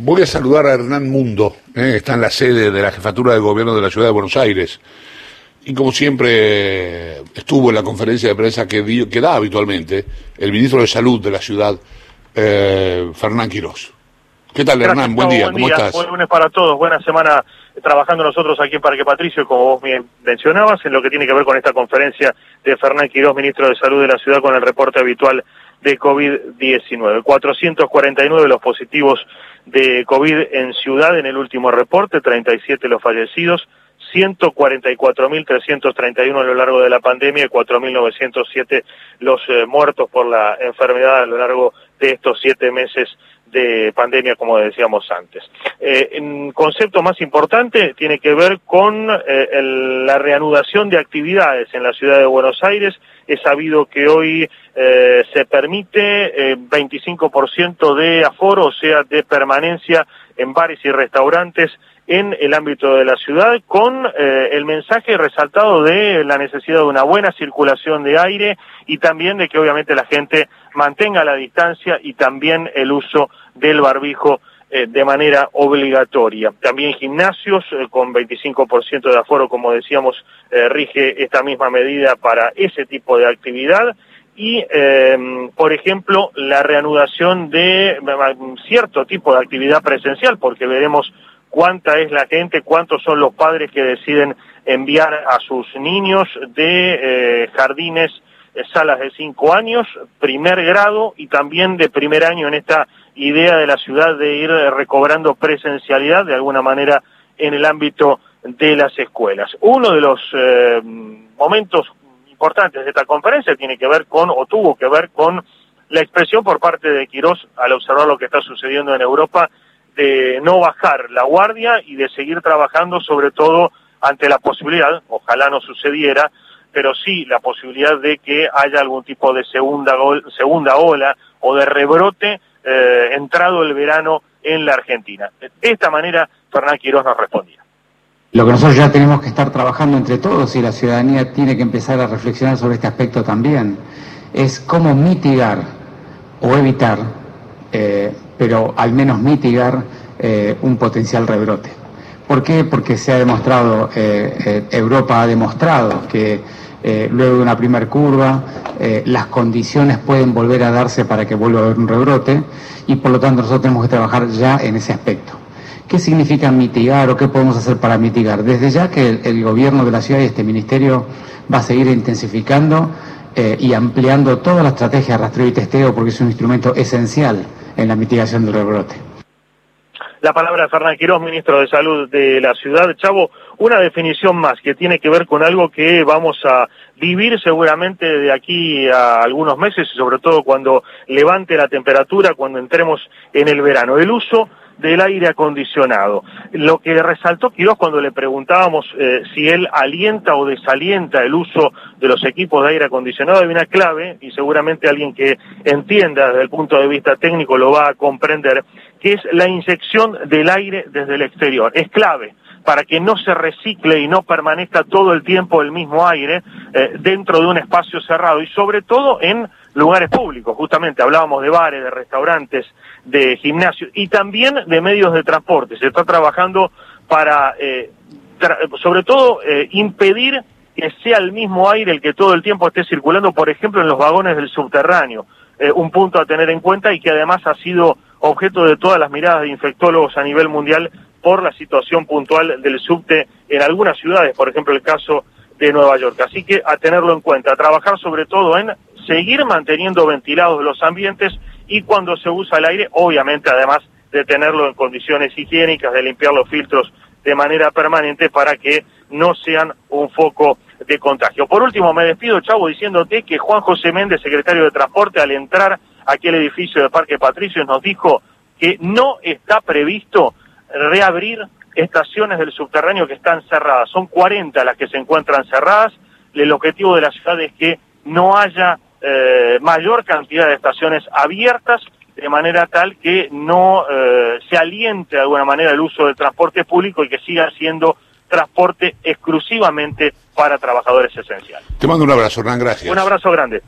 Voy a saludar a Hernán Mundo, eh, está en la sede de la jefatura de gobierno de la ciudad de Buenos Aires. Y como siempre estuvo en la conferencia de prensa que, da habitualmente el ministro de Salud de la ciudad, eh, Fernán Quirós. ¿Qué tal, Hernán? Buen día, ¿cómo estás? Buen lunes para todos, buena semana trabajando nosotros aquí en Parque Patricio, como vos bien mencionabas, en lo que tiene que ver con esta conferencia de Fernán Quirós, ministro de Salud de la ciudad, con el reporte habitual de COVID-19. 449 los positivos de COVID en ciudad en el último reporte, 37 los fallecidos, 144.331 a lo largo de la pandemia y 4.907 los eh, muertos por la enfermedad a lo largo de estos siete meses de pandemia, como decíamos antes. Eh, un concepto más importante tiene que ver con eh, la reanudación de actividades en la ciudad de Buenos Aires. He sabido que hoy eh, se permite 25% de aforo, o sea, de permanencia en bares y restaurantes en el ámbito de la ciudad con eh, el mensaje resaltado de la necesidad de una buena circulación de aire y también de que obviamente la gente mantenga la distancia y también el uso del barbijo eh, de manera obligatoria. También gimnasios eh, con 25% de aforo, como decíamos, rige esta misma medida para ese tipo de actividad y, por ejemplo, la reanudación de cierto tipo de actividad presencial, porque veremos cuánta es la gente, cuántos son los padres que deciden enviar a sus niños de eh, jardines, eh, salas de cinco años, primer grado y también de primer año en esta idea de la ciudad de ir recobrando presencialidad de alguna manera en el ámbito de las escuelas. Uno de los eh, momentos importantes de esta conferencia tiene que ver con, o tuvo que ver con, la expresión por parte de Quirós al observar lo que está sucediendo en Europa de no bajar la guardia y de seguir trabajando sobre todo ante la posibilidad, ojalá no sucediera, pero sí la posibilidad de que haya algún tipo de segunda, segunda ola o de rebrote eh, entrado el verano en la Argentina. De esta manera, Fernán Quiroz nos respondía. Lo que nosotros ya tenemos que estar trabajando entre todos y la ciudadanía tiene que empezar a reflexionar sobre este aspecto también, es cómo mitigar o evitar eh, pero al menos mitigar eh, un potencial rebrote. ¿Por qué? Porque se ha demostrado, eh, Europa ha demostrado que luego de una primera curva las condiciones pueden volver a darse para que vuelva a haber un rebrote y por lo tanto nosotros tenemos que trabajar ya en ese aspecto. ¿Qué significa mitigar o qué podemos hacer para mitigar? Desde ya que el gobierno de la ciudad y este ministerio va a seguir intensificando y ampliando toda la estrategia de rastreo y testeo porque es un instrumento esencial en la mitigación del rebrote. La palabra de Fernán Quirós, ministro de Salud de la ciudad. Chavo, una definición más que tiene que ver con algo que vamos a vivir seguramente de aquí a algunos meses sobre todo cuando levante la temperatura, cuando entremos en el verano. El uso del aire acondicionado. Lo que resaltó Quirós cuando le preguntábamos eh, si él alienta o desalienta el uso de los equipos de aire acondicionado hay una clave, y seguramente alguien que entienda desde el punto de vista técnico lo va a comprender, que es la inyección del aire desde el exterior. Es clave para que no se recicle y no permanezca todo el tiempo el mismo aire eh, dentro de un espacio cerrado y sobre todo en lugares públicos, justamente hablábamos de bares, de restaurantes, de gimnasios y también de medios de transporte. Se está trabajando para, eh, sobre todo, eh, impedir que sea el mismo aire el que todo el tiempo esté circulando, por ejemplo, en los vagones del subterráneo. Eh, un punto a tener en cuenta y que además ha sido objeto de todas las miradas de infectólogos a nivel mundial por la situación puntual del subte en algunas ciudades, por ejemplo el caso de Nueva York. Así que a tenerlo en cuenta, a trabajar sobre todo en seguir manteniendo ventilados los ambientes y cuando se usa el aire, obviamente además de tenerlo en condiciones higiénicas, de limpiar los filtros de manera permanente para que no sean un foco de contagio. Por último, me despido, Chavo, diciéndote que Juan José Méndez, secretario de Transporte, al entrar a aquel edificio de Parque Patricio, nos dijo que no está previsto reabrir estaciones del subterráneo que están cerradas. Son 40 las que se encuentran cerradas. El objetivo de la ciudad es que no haya eh, mayor cantidad de estaciones abiertas de manera tal que no eh, se aliente de alguna manera el uso del transporte público y que siga siendo transporte exclusivamente para trabajadores esenciales. Te mando un abrazo, Hernán, gracias. Un abrazo grande.